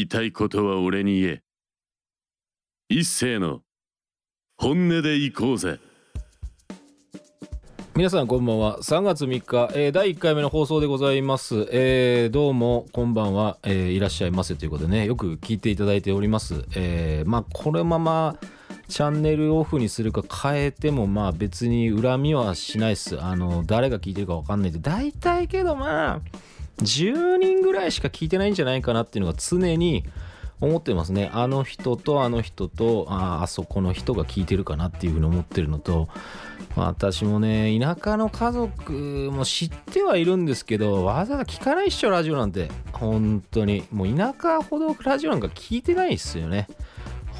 言いたいことは俺に言え。一斉の本音で行こうぜ。皆さんこんばんは。3月3日、えー、第1回目の放送でございます、えー、どうもこんばんは、えー、いらっしゃいませ。ということでねよく聞いていただいております、えまあこのままチャンネルオフにするか変えてもまあ別に恨みはしないっす。あの誰が聞いてるか分かんないで。大体けどまあ10人ぐらいしか聞いてないんじゃないかなっていうのが常に思ってますね。あの人とあの人とああそこの人が聞いてるかなっていうふうに思ってるのと私もね田舎の家族も知ってはいるんですけどわざわざ聞かないっしょラジオなんて。本当に。もう田舎ほどラジオなんか聞いてないっすよね。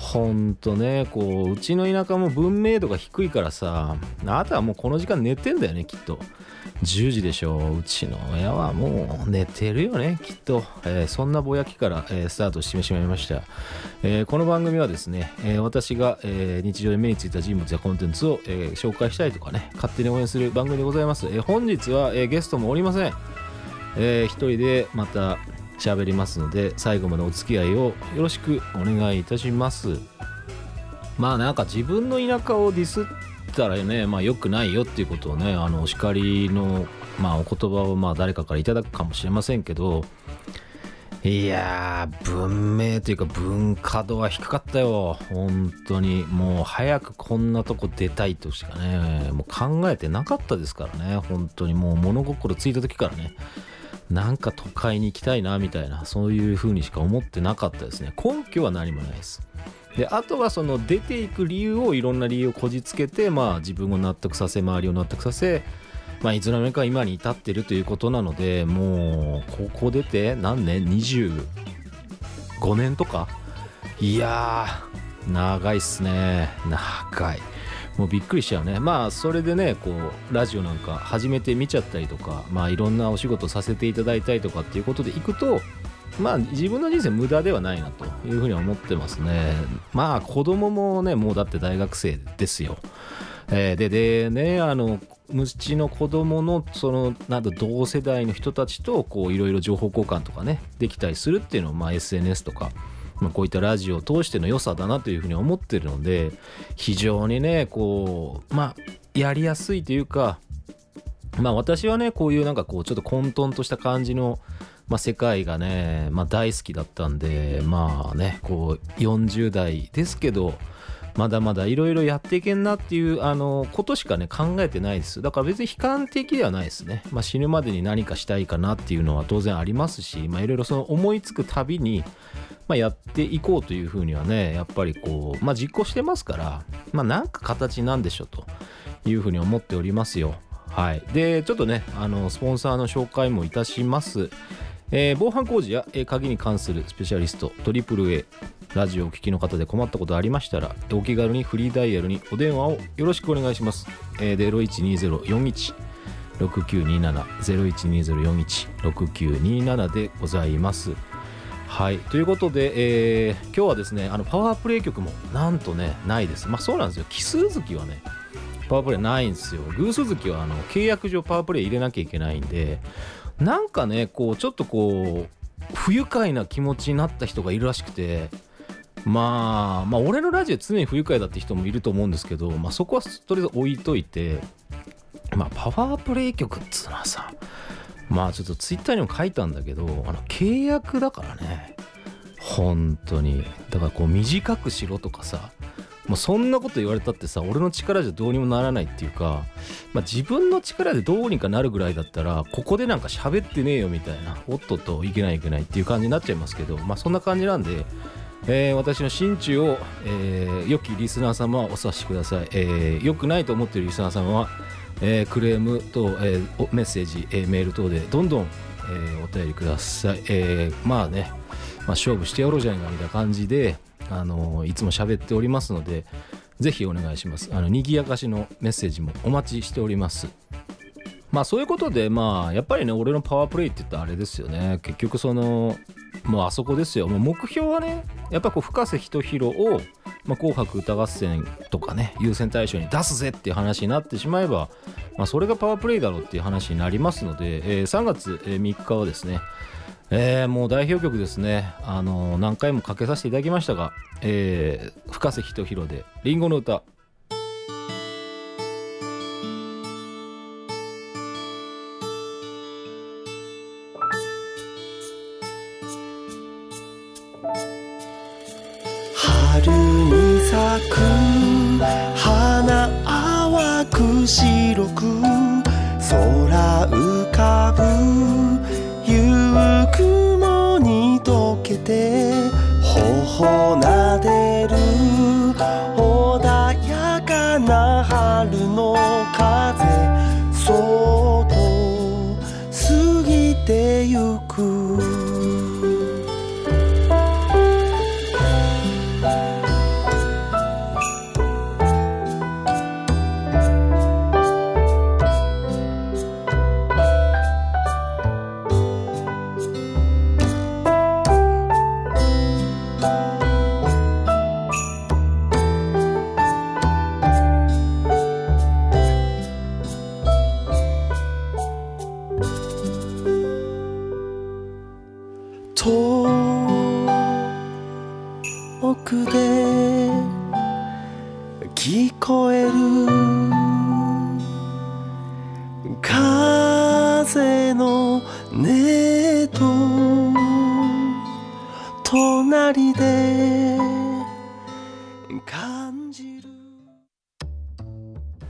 ほんとねこううちの田舎も文明度が低いからさあなたはもうこの時間寝てんだよねきっと。10時でしょ。ううちの親はもう寝てるよねきっと、えー、そんなぼやきから、えー、スタートしてしまいました、えー、この番組はですね、え私が、え日常で目についた人物やコンテンツを、え紹介したりとかね勝手に応援する番組でございます、え本日は、えゲストもおりません、えー、一人でまた喋りますので最後までお付き合いをよろしくお願いいたします。まあなんか自分の田舎をディスったらねまあ良くないよっていうことをねあのお叱りのまあお言葉をまあ誰かからいただくかもしれませんけどいやー文明というか文化度は低かったよ。本当に。もう早くこんなとこ出たいとしかねもう考えてなかったですからね。本当にもう物心ついた時からね。なんか都会に行きたいなみたいなそういう風にしか思ってなかったですね。根拠は何もないです。であとはその出ていく理由をいろんな理由をこじつけてまあ自分を納得させ周りを納得させまあいつの間にか今に至ってるということなのでもう高校出て何年？25年とか？いやー長いっすね。長い。もうびっくりしちゃうね。まあそれでねこうラジオなんか初めて見ちゃったりとかまあいろんなお仕事させていただいたりとかっていうことでいくとまあ自分の人生無駄ではないなというふうに思ってますね。まあ子供もねもうだって大学生ですよ。えー、ででねあのうちの子供のそのなんだ同世代の人たちとこういろいろ情報交換とかねできたりするっていうのをまあ SNS とかまあ、こういったラジオを通しての良さだなというふうに思ってるので非常にねこうまあやりやすいというかまあ私はねこういうなんかこうちょっと混沌とした感じの、まあ、世界がね、まあ、大好きだったんでまあねこう40代ですけどまだまだいろいろやっていけんなっていうあのことしかね考えてないです。だから別に悲観的ではないですね、まあ、死ぬまでに何かしたいかなっていうのは当然ありますしいろいろその思いつくたびに、まあ、やっていこうというふうにはねやっぱりこう、まあ、実行してますからまあなんか形なんでしょうというふうに思っておりますよ。はい。でちょっとねあのスポンサーの紹介もいたします。えー、防犯工事や、えー、鍵に関するスペシャリスト AAA ラジオをお聞きの方で困ったことありましたらお気軽にフリーダイヤルにお電話をよろしくお願いします、えー、012041 6927 012041 6927でございます。はい。ということで、えー、今日はですねあのパワープレイ曲もなんとねないです。まあそうなんですよ。奇数月はねパワープレイないんですよ。偶数月はあの契約上パワープレイ入れなきゃいけないんでなんかねこうちょっとこう不愉快な気持ちになった人がいるらしくてまあまあ俺のラジオ常に不愉快だって人もいると思うんですけど、まあ、そこはとりあえず置いといてまあパワープレイ曲っつうのはさまあちょっとツイッターにも書いたんだけどあの契約だからね。本当に。だからこう短くしろとかさもうそんなこと言われたってさ俺の力じゃどうにもならないっていうか、まあ、自分の力でどうにかなるぐらいだったらここでなんか喋ってねえよみたいなおっとっといけないいけないっていう感じになっちゃいますけどまあそんな感じなんで、えー、私の心中を、えー、良きリスナー様はお察しください、えー、良くないと思ってるリスナー様は、えー、クレームと、えー、メッセージ、えー、メール等でどんどん、えー、お便りください、えー、まあね、まあ、勝負してやろうじゃないかみたいな感じであのいつも喋っておりますのでぜひお願いします。あの賑やかしのメッセージもお待ちしております。まあそういうことでまあやっぱりね俺のパワープレイって言ったらあれですよね。結局そのもうあそこですよ。もう目標はねやっぱこう深瀬仁弘を、まあ、紅白歌合戦とかね優先大賞に出すぜっていう話になってしまえば、まあ、それがパワープレイだろうっていう話になりますので、えー、3月3日はですねえー、もう代表曲ですね。あの何回もかけさせていただきましたが、えー、深瀬仁弘で「りんごの歌」春に咲く花淡く白く空浮かぶけて頬くで聞こえる。風の音隣で感じる。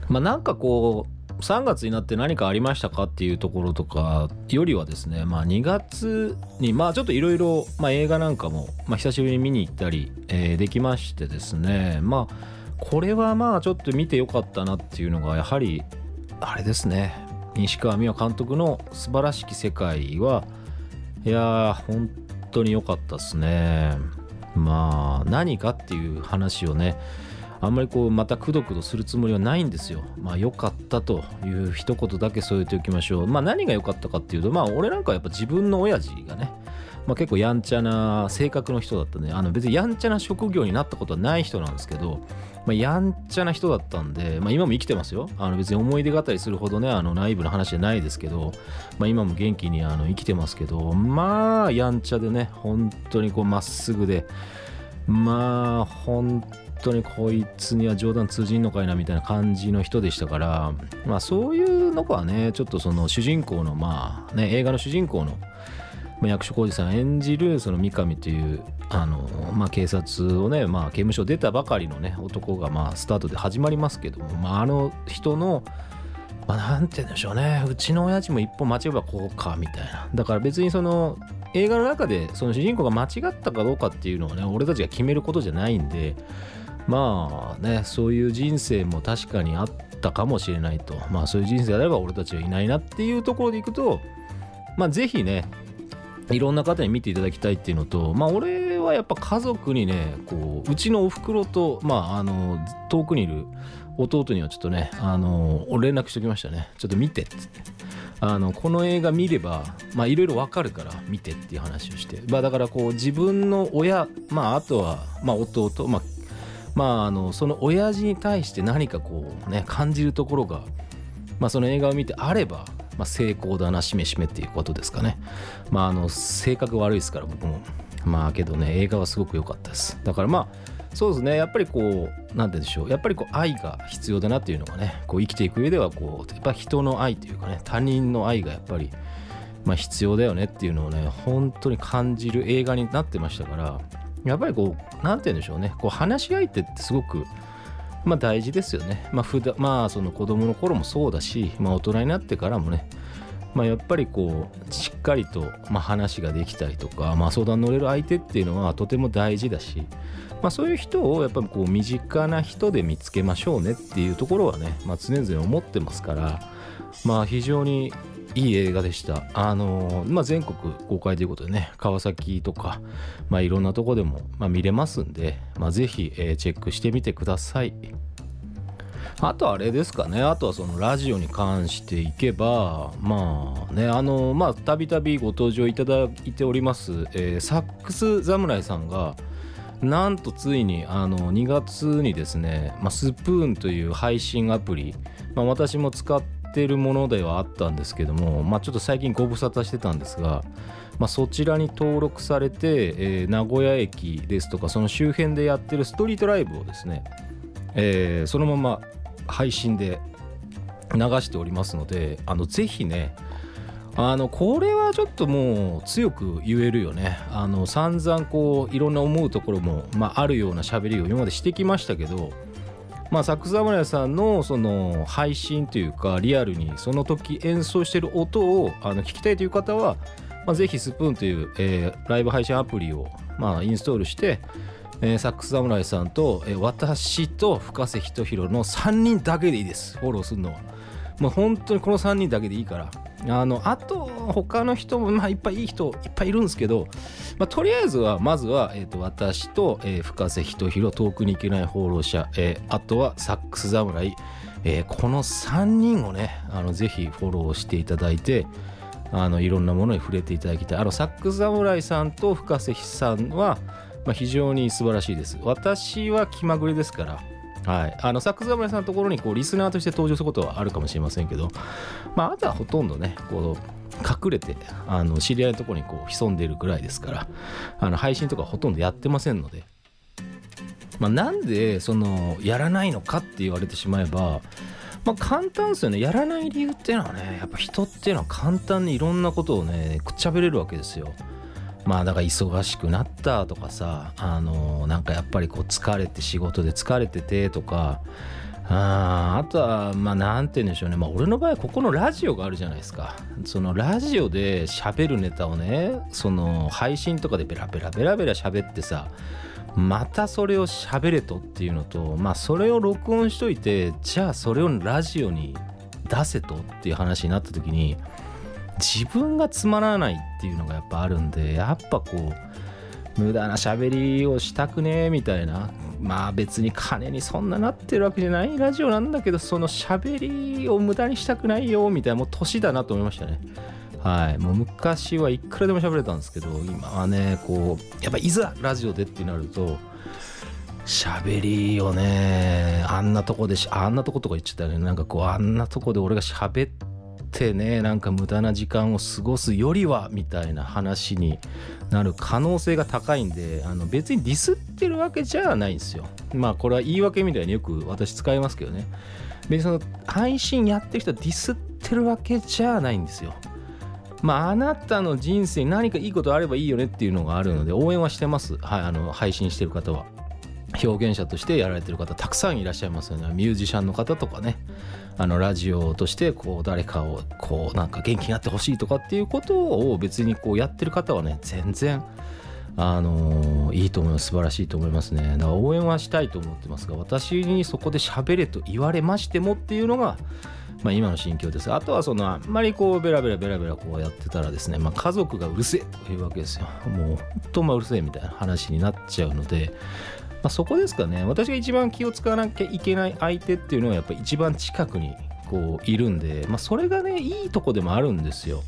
まあなんかこう3月になって何かありましたかっていうところとかよりはですね、まあ、2月にまあちょっといろいろ映画なんかも、まあ、久しぶりに見に行ったり、えーできましてですねまあこれはまあちょっと見てよかったなっていうのがやはりあれですね西川美和監督の「素晴らしき世界は」いや本当に良かったですね。まあ何かっていう話をねあんまりこうまたくどくどするつもりはないんですよ。まあ良かったという一言だけ添えておきましょう。まあ何が良かったかっていうとまあ俺なんかやっぱ自分の親父がね、まあ、結構やんちゃな性格の人だったね。あの別にやんちゃな職業になったことはない人なんですけど、まあ、やんちゃな人だったんで、まあ、今も生きてますよ。あの別に思い出語りするほどね、あの内部の話じゃないですけど、まあ、今も元気にあの生きてますけど、まあやんちゃでね、本当にこうまっすぐで、まあ本当にこいつには冗談通じんのかいなみたいな感じの人でしたからまあそういうのはねちょっとその主人公のまあね映画の主人公の役所広司さん演じるその三上というあの、まあ、警察をね、まあ、刑務所出たばかりのね男がまあスタートで始まりますけども、まあ、あの人のまあ、なんて言うんでしょうねうちの親父も一歩間違えばこうかみたいな。だから別にその映画の中でその主人公が間違ったかどうかっていうのをね俺たちが決めることじゃないんでまあねそういう人生も確かにあったかもしれないと。まあそういう人生であれば俺たちはいないなっていうところでいくとまあぜひねいろんな方に見ていただきたいっていうのとまあ俺はやっぱ家族にねこううちのおふくろとまああの遠くにいる弟にはちょっとねあの連絡しておきましたね。ちょっと見てっつって。あのこの映画見ればいろいろわかるから見てっていう話をして。まあだからこう自分の親まああとはまあ弟まあまああのその親父に対して何かこうね感じるところがまあその映画を見てあればまあ、成功だなしめしめっていうことですかね。まああの性格悪いですから僕も。まあけどね映画はすごく良かったです。だからまあそうですね。やっぱりこう何て言うんでしょう。やっぱりこう愛が必要だなっていうのがねこう生きていく上ではこうやっぱ人の愛というかね他人の愛がやっぱりまあ必要だよねっていうのをね本当に感じる映画になってましたからやっぱりこう何て言うんでしょうねこう話し相手ってすごくまあ大事ですよね。まあ普段まあその子供の頃もそうだし、まあ大人になってからもね、まあやっぱりこうしっかりとま話ができたりとか、まあ相談乗れる相手っていうのはとても大事だし、まあそういう人をやっぱりこう身近な人で見つけましょうねっていうところはね、まあ常々思ってますから、まあ非常にいい映画でした。あのまあ、全国公開ということでね、川崎とか、まあ、いろんなとこでも、まあ、見れますんで、まあ、ぜひ、えーチェックしてみてください。あとあれですかね、あとはそのラジオに関していけば、まあね、あの、まあ、たびたびご登場いただいております、えサックス侍さんが、なんとついにあの2月にですね、まあ、スプーンという配信アプリ、まあ、私も使っててるものではあったんですけども、まあ、ちょっと最近ご無沙汰してたんですが、まあ、そちらに登録されて、えー名古屋駅ですとかその周辺でやってるストリートライブをですね、えーそのまま配信で流しておりますのであのぜひねあのこれはちょっともう強く言えるよね。あの散々こういろんな思うところも、まあ、あるような喋りを今までしてきましたけどまあ、サックス侍さんのその配信というかリアルにその時演奏してる音をあの聞きたいという方は、まあ、ぜひスプーンという、えーライブ配信アプリを、まあ、インストールして、えーサックス侍さんと、えー私と深瀬仁弘の3人だけでいいですフォローするのは。もう本当にこの3人だけでいいから。あのあと他の人も、まあ、いっぱいいい人いっぱいいるんですけど、まあ、とりあえずはまずは、えー、と私と、えー深瀬仁弘遠くに行けない放浪者、えーあとはサックス侍、えーこの3人をねあのぜひフォローしていただいてあのいろんなものに触れていただきたい。あのサックス侍さんと深瀬さんは、まあ、非常に素晴らしいです。私は気まぐれですからはい、あのサックス侍さんのところにこうリスナーとして登場することはあるかもしれませんけど、まあ、あとはほとんどねこう隠れてあの知り合いのところにこう潜んでいるぐらいですからあの配信とかほとんどやってませんので、まあ、なんでそのやらないのかって言われてしまえば、まあ、簡単ですよね。やらない理由っていうのはねやっぱ人っていうのは簡単にいろんなことをねくっちゃべれるわけですよ。まあだから忙しくなったとかさあのなんかやっぱりこう疲れて仕事で疲れててとかああとはまあなんて言うんでしょうね。まあ俺の場合ここのラジオがあるじゃないですか。そのラジオで喋るネタをねその配信とかでベラベラベラベラ喋ってさまたそれを喋れとっていうのとまあそれを録音しといてじゃあそれをラジオに出せとっていう話になった時に自分がつまらないっていうのがやっぱあるんでやっぱこう無駄な喋りをしたくねえみたいな。まあ別に金にそんななってるわけじゃないラジオなんだけどその喋りを無駄にしたくないよみたいな。もう年だなと思いましたね。はい。もう昔はいくらでも喋れたんですけど今はねこうやっぱいざラジオでってなると喋りをねあんなとこでしあんなとことか言っちゃったねなんかこうあんなとこで俺が喋ってねなんか無駄な時間を過ごすよりはみたいな話になる可能性が高いんであの別にディスってるわけじゃないんですよ。まあこれは言い訳みたいによく私使いますけどね。別にその配信やってる人はディスってるわけじゃないんですよ。まああなたの人生に何かいいことあればいいよねっていうのがあるので応援はしてます。はいあの配信してる方は。表現者としてやられてる方たくさんいらっしゃいますよね。ミュージシャンの方とかね。あのラジオとしてこう誰かをこうなんか元気になってほしいとかっていうことを別にこうやってる方はね全然あのいいと思います。素晴らしいと思いますね。だから応援はしたいと思ってますが私にそこで喋れと言われましてもっていうのがまあ、今の心境です。あとはそのあんまりこうベラベラベラベラこうやってたらですね、まあ、家族がうるせえというわけですよ。もう本当まあうるせえみたいな話になっちゃうので、まあ、そこですかね。私が一番気を使わなきゃいけない相手っていうのはやっぱり一番近くにこういるんで、まあ、それがねいいとこでもあるんですよ。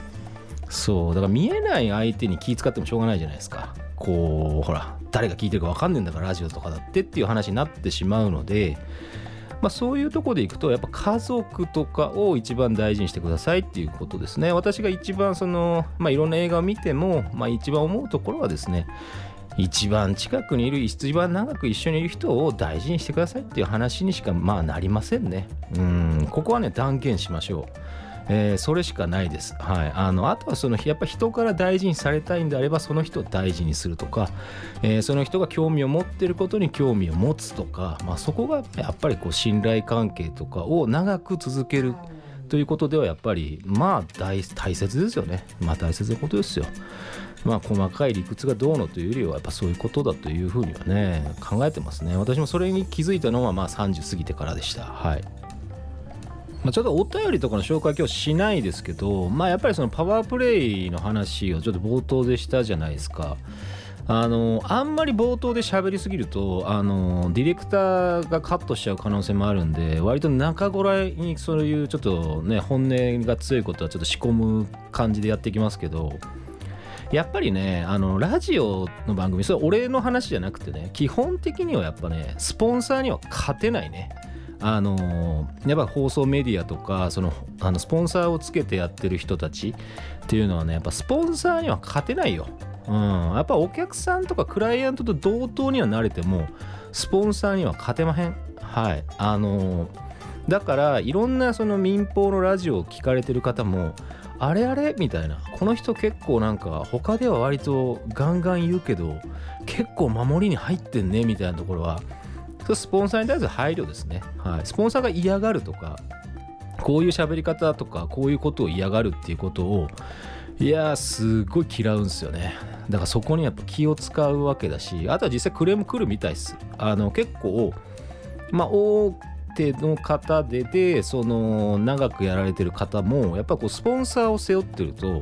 そう。だから見えない相手に気使ってもしょうがないじゃないですか。こうほら誰が聞いてるか分かんねえんだからラジオとかだってっていう話になってしまうのでまあ、そういうとこでいくとやっぱ家族とかを一番大事にしてくださいっていうことですね。私が一番その、まあ、いろんな映画を見ても、まあ、一番思うところはですね一番近くにいる一番長く一緒にいる人を大事にしてくださいっていう話にしかまあなりませんね。うん。ここはね断言しましょう。えーそれしかないです。はい、あのあとはそのやっぱ人から大事にされたいんであればその人を大事にするとか、えーその人が興味を持ってることに興味を持つとか、まあ、そこがやっぱりこう信頼関係とかを長く続けるということではやっぱりまあ大大切ですよね。まあ大切なことですよ。まあ細かい理屈がどうのというよりはやっぱそういうことだというふうにはね考えてますね。私もそれに気づいたのはまあ30過ぎてからでした。はい。まあ、ちょっとお便りとかの紹介今日しないですけど、まあ、やっぱりそのパワープレイの話をちょっと冒頭でしたじゃないですか。あのあんまり冒頭で喋りすぎるとあのディレクターがカットしちゃう可能性もあるんで割と中頃にそういうちょっとね本音が強いことはちょっと仕込む感じでやっていきますけどやっぱりねあのラジオの番組それ俺の話じゃなくてね基本的にはやっぱねスポンサーには勝てないねあのやっぱ放送メディアとかそのあのスポンサーをつけてやってる人たちっていうのはねやっぱスポンサーには勝てないよ。うん、やっぱお客さんとかクライアントと同等にはなれてもスポンサーには勝てまへん。はい。あのだからいろんなその民放のラジオを聞かれてる方もあれあれみたいなこの人結構なんか他では割とガンガン言うけど結構守りに入ってんねみたいなところはそれスポンサーに対する配慮ですね、はい、スポンサーが嫌がるとかこういう喋り方とかこういうことを嫌がるっていうことをいやーすごい嫌うんですよねだからそこにやっぱ気を使うわけだしあとは実際クレーム来るみたいですあの結構まあ大手の方ででその長くやられてる方もやっぱこうスポンサーを背負ってると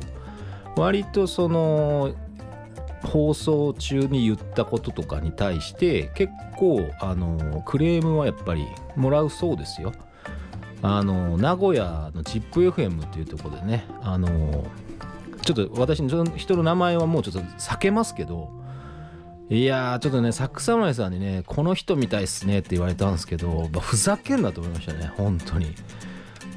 割とその放送中に言ったこととかに対して結構あのクレームはやっぱりもらうそうですよ。あの名古屋の ZIPFM っていうところでねあのちょっと私の人の名前はもうちょっと避けますけどいやちょっとねサック侍さんにねこの人みたいっすねって言われたんですけど、まあふざけんなと思いましたね本当に。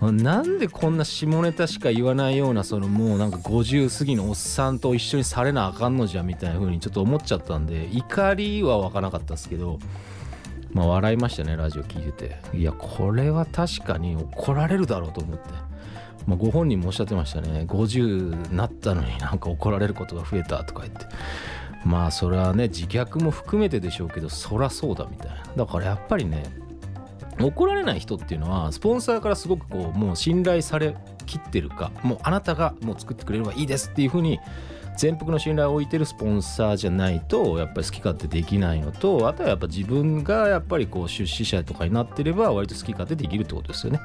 なんでこんな下ネタしか言わないようなそのもうなんか50過ぎのおっさんと一緒にされなあかんのじゃみたいな風にちょっと思っちゃったんで怒りは湧かなかったですけどまあ笑いましたねラジオ聞いてて。いやこれは確かに怒られるだろうと思って。まあ、ご本人もおっしゃってましたね。50なったのになんか怒られることが増えたとか言って。まあそれはね自虐も含めてでしょうけどそらそうだみたいな。だからやっぱりね怒られない人っていうのはスポンサーからすごくこうもう信頼されきってるかもうあなたがもう作ってくれればいいですっていうふうに全幅の信頼を置いてるスポンサーじゃないとやっぱり好き勝手できないのとあとはやっぱ自分がやっぱりこう出資者とかになってれば割と好き勝手できるってことですよね。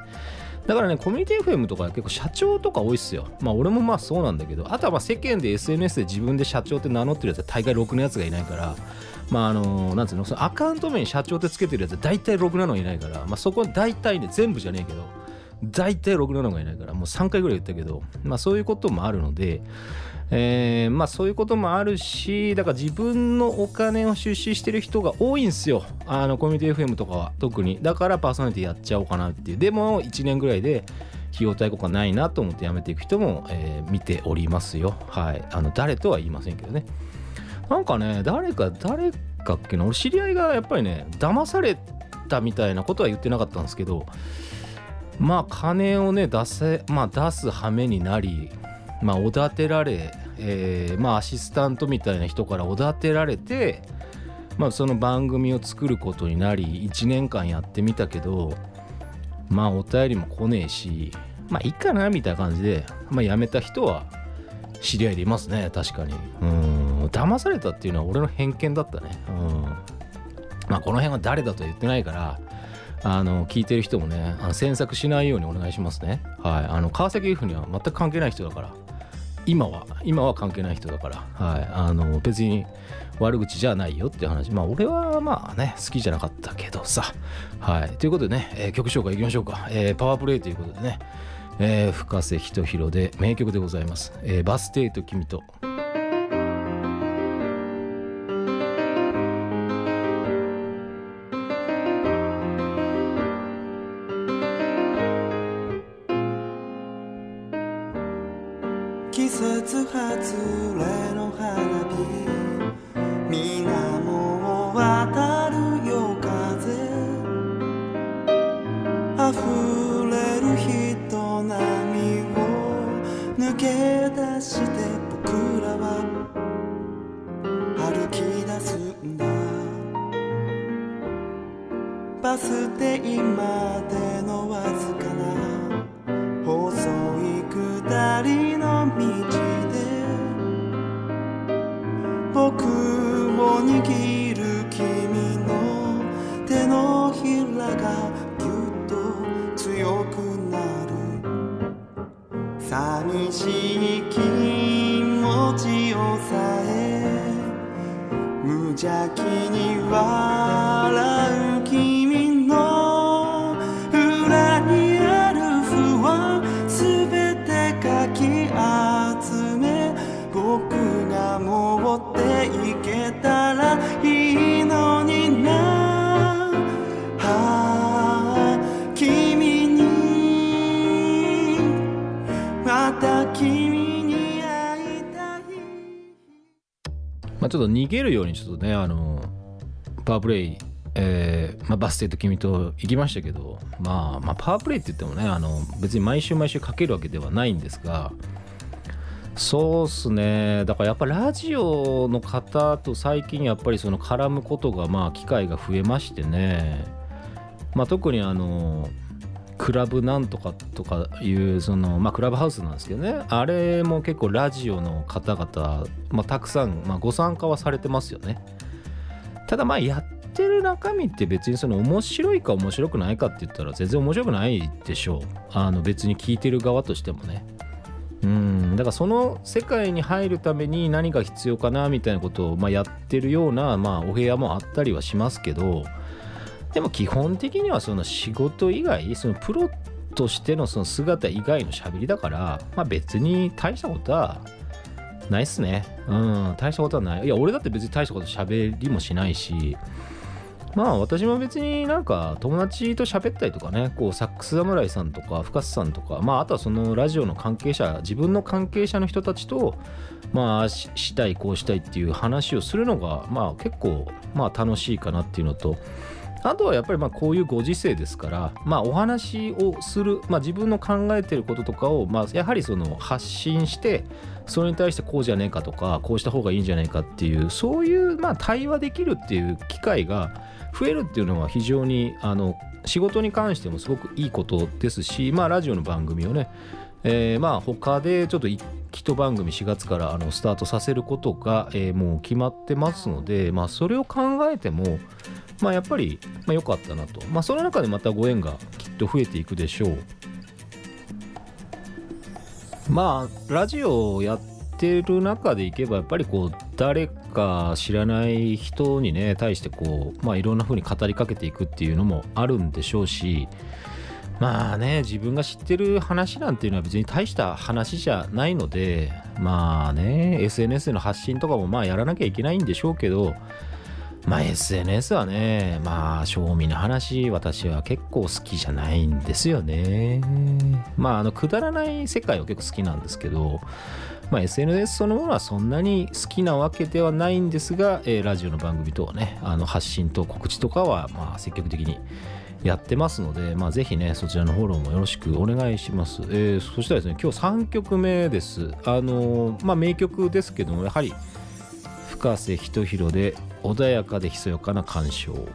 だからねコミュニティ FM とか結構社長とか多いっすよ。まあ俺もまあそうなんだけど。あとはまあ世間で SNS で自分で社長って名乗ってるやつは大概6のやつがいないから。まああのなんつうの？そのアカウント名に社長ってつけてるやつは大体6なのいないから。まあそこは大体ね全部じゃねえけど。大体6なのがいないから。もう3回ぐらい言ったけど。まあそういうこともあるので。えーまあそういうこともあるしだから自分のお金を出資してる人が多いんですよ。あのコミュニティ FM とかは特に。だからパーソナリティやっちゃおうかなっていう。でも1年ぐらいで費用対効果ないなと思ってやめていく人も、えー見ておりますよ。はい。あの誰とは言いませんけどね。なんかね誰か誰かっけな。俺知り合いがやっぱりね騙されたみたいなことは言ってなかったんですけどまあ金をね出せまあ出す羽目になりまあおだてられ、えーまあアシスタントみたいな人からおだてられてまあその番組を作ることになり1年間やってみたけどまあお便りも来ねえしまあいいかなみたいな感じで、まあ、辞めた人は知り合いでいますね確かに。うん。騙されたっていうのは俺の偏見だったね。うん。まあこの辺は誰だとは言ってないからあの聞いてる人もねあの詮索しないようにお願いしますね。はい。あの川崎 F には全く関係ない人だから。今は今は関係ない人だからはい。あの別に悪口じゃないよっていう話。まあ俺はまあね好きじゃなかったけどさ。はい。ということでね、えー曲紹介いきましょうか、えーパワープレイということでね。えー深瀬仁弘で名曲でございます、えバス停と君と。節外れの花火水面を渡る夜風。溢れる人波を抜け出して僕らは歩き出すんだ。バス停までのわずか寂しい気持ちをさえ無邪気に笑うちょっと逃げるようにちょっとねあのパワープレイえーまあ、バステと君と行きましたけど、まあ、まあパワープレイって言ってもねあの別に毎週毎週かけるわけではないんですがそうっすね。だからやっぱラジオの方と最近やっぱりその絡むことがまあ機会が増えましてね、まあ、特にあのクラブなんとかとかいうそのまあクラブハウスなんですけどね。あれも結構ラジオの方々、まあ、たくさん、まあ、ご参加はされてますよね。ただまあやってる中身って別にその面白いか面白くないかって言ったら全然面白くないでしょう。あの別に聞いてる側としてもね。うん。だからその世界に入るために何が必要かなみたいなことを、まあ、やってるような、まあ、お部屋もあったりはしますけどでも基本的にはその仕事以外そのプロとしてのその姿以外の喋りだから、まあ、別に大したことはないっすね。うん大したことはない。いや俺だって別に大したこと喋りもしないしまあ私も別になんか友達と喋ったりとかねこうサックス侍さんとか深瀬さんとかまああとはそのラジオの関係者自分の関係者の人たちとまあししたいこうしたいっていう話をするのがまあ結構まあ楽しいかなっていうのとあとはやっぱりまあこういうご時世ですからまあお話をするまあ自分の考えてることとかをまあやはりその発信してそれに対してこうじゃねえかとかこうした方がいいんじゃないかっていうそういうまあ対話できるっていう機会が増えるっていうのは非常にあの仕事に関してもすごくいいことですしまあラジオの番組をねえー、まあ他でちょっと一番組4月からあのスタートさせることが、えー、もう決まってますので、まあ、それを考えても、まあ、やっぱり良、まあ、かったなと、まあ、その中でまたご縁がきっと増えていくでしょう。まあラジオをやってる中でいけばやっぱりこう誰か知らない人にね対してこうまあいろんな風に語りかけていくっていうのもあるんでしょうしまあね自分が知ってる話なんていうのは別に大した話じゃないのでまあね SNS の発信とかもまあやらなきゃいけないんでしょうけどまあ SNS はねまあ賞味の話私は結構好きじゃないんですよねまああのくだらない世界は結構好きなんですけどまあ、SNS そのものはそんなに好きなわけではないんですが、えー、ラジオの番組とはねあの発信と告知とかはまあ積極的にやってますので、まあ、ぜひね、そちらのフォローもよろしくお願いします。えー、そしたらですね、今日3曲目です。あのー、まあ、名曲ですけども、やはり、深瀬仁弘で、穏やかでひそやかな鑑賞。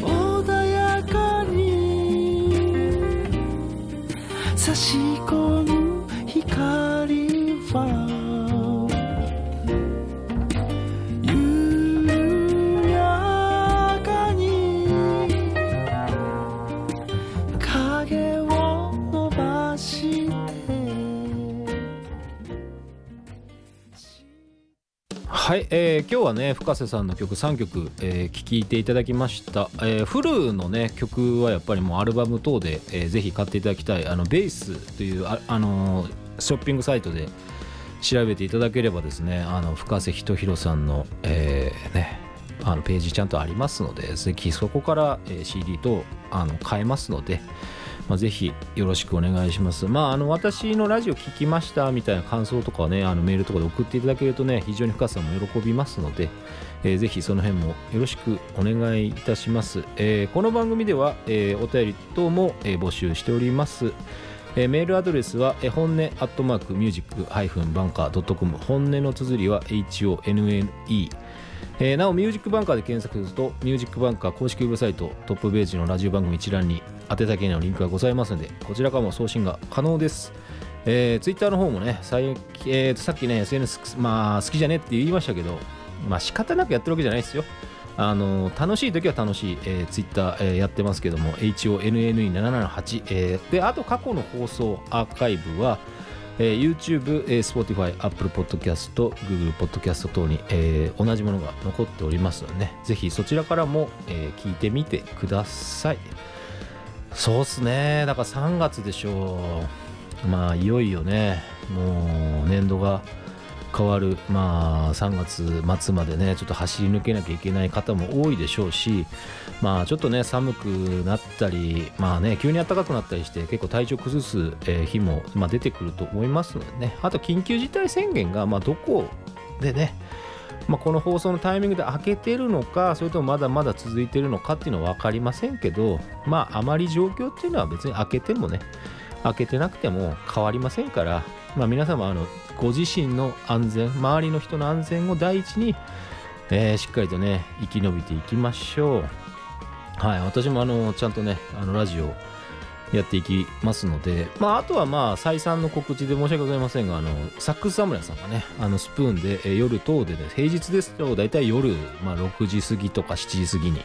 穏やかに。差し今日はね深瀬さんの曲3曲、えー、聴いていただきました、えー、フルのね曲はやっぱりもうアルバム等で、えー、ぜひ買っていただきたい。あのベースというあ、あのー、ショッピングサイトで調べていただければですねあの深瀬仁弘さんの、えー、ねあのページちゃんとありますのでぜひそこから、えー、CD とあの買えますので、まあ、ぜひよろしくお願いします。まあ、あの私のラジオ聞きましたみたいな感想とかね、あのメールとかで送っていただけるとね、非常に深さも喜びますので、えー、ぜひその辺もよろしくお願いいたします。えー、この番組では、えー、お便り等も、え、募集しております。えメールアドレスは、えー本音アットマークミュージックハイフンバンカー .com 本音の綴りは HONNE えーなおミュージックバンカーで検索するとミュージックバンカー公式ウェブサイトトップページのラジオ番組一覧に宛先のリンクがございますのでこちらからも送信が可能です。えー、ツイッターの方もね最えーとさっきね SNS まあ好きじゃねって言いましたけどまあ仕方なくやってるわけじゃないですよ。あの楽しい時は楽しい、えー、ツイッター、えーやってますけども HONNE778、えーであと過去の放送アーカイブは、えー YouTube、えー Spotify、Apple Podcast、Google Podcast 等に、えー同じものが残っておりますのでねぜひそちらからも、えー聞いてみてください。そうっすね。だから3月でしょう。まあいよいよね。もう年度が変わる。まあ3月末までねちょっと走り抜けなきゃいけない方も多いでしょうし。まあちょっとね寒くなったりまあね急に暖かくなったりして結構体調崩す、日も、まあ、出てくると思いますのでね。あと緊急事態宣言がまあどこでねまあ、この放送のタイミングで開けてるのかそれともまだまだ続いてるのかっていうのは分かりませんけどまああまり状況っていうのは別に開けてもね開けてなくても変わりませんから、まあ、皆様あのご自身の安全周りの人の安全を第一に、えーしっかりとね生き延びていきましょう。はい私もあのちゃんとねあのラジオやっていきますので、まあ、あとはまあ再三の告知で申し訳ございませんがあのサックス侍さんがねあのスプーンで、夜等でね平日ですと大体夜、まあ、6時過ぎとか7時過ぎに、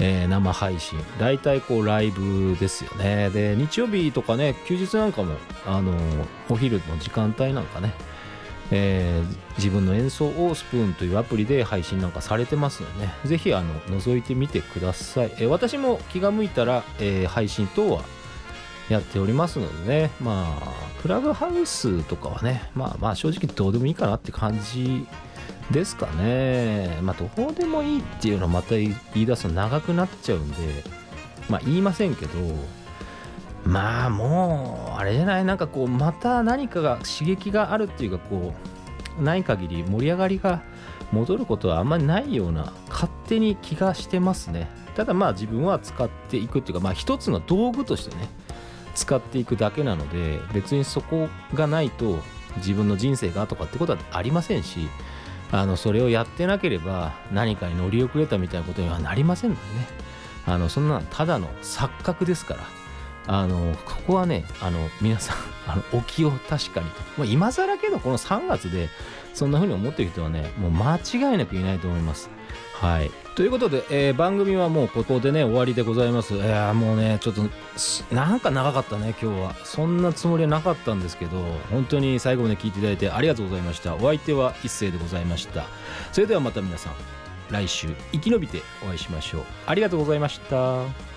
えー生配信。大体こうライブですよね。で日曜日とかね休日なんかもあのお昼の時間帯なんかねえー自分の演奏をスプーンというアプリで配信なんかされてますのでね。ぜひあの覗いてみてください、えー私も気が向いたら、えー配信等はやっておりますのでね。まあクラブハウスとかはねまあまあ正直どうでもいいかなって感じですかね。まあどうでもいいっていうのはまた言い出すと長くなっちゃうんでまあ言いませんけどまあもうあれじゃない。なんかこうまた何かが刺激があるっていうかこうない限り盛り上がりが戻ることはあんまりないような勝手に気がしてますね。ただまあ自分は使っていくっていうかまあ一つの道具としてね使っていくだけなので別にそこがないと自分の人生がとかってことはありませんしあのそれをやってなければ何かに乗り遅れたみたいなことにはなりませんのでね。あのそんなのただの錯覚ですから。あのここはねあの皆さん あのお気を確かにと。もう今更けどこの3月でそんな風に思ってる人はねもう間違いなくいないと思います。はい。ということで、えー番組はもうここでね終わりでございます。いやーもうねちょっとなんか長かったね今日は。そんなつもりはなかったんですけど本当に最後まで聞いていただいてありがとうございました。お相手は一斉でございました。それではまた皆さん来週生き延びてお会いしましょう。ありがとうございました。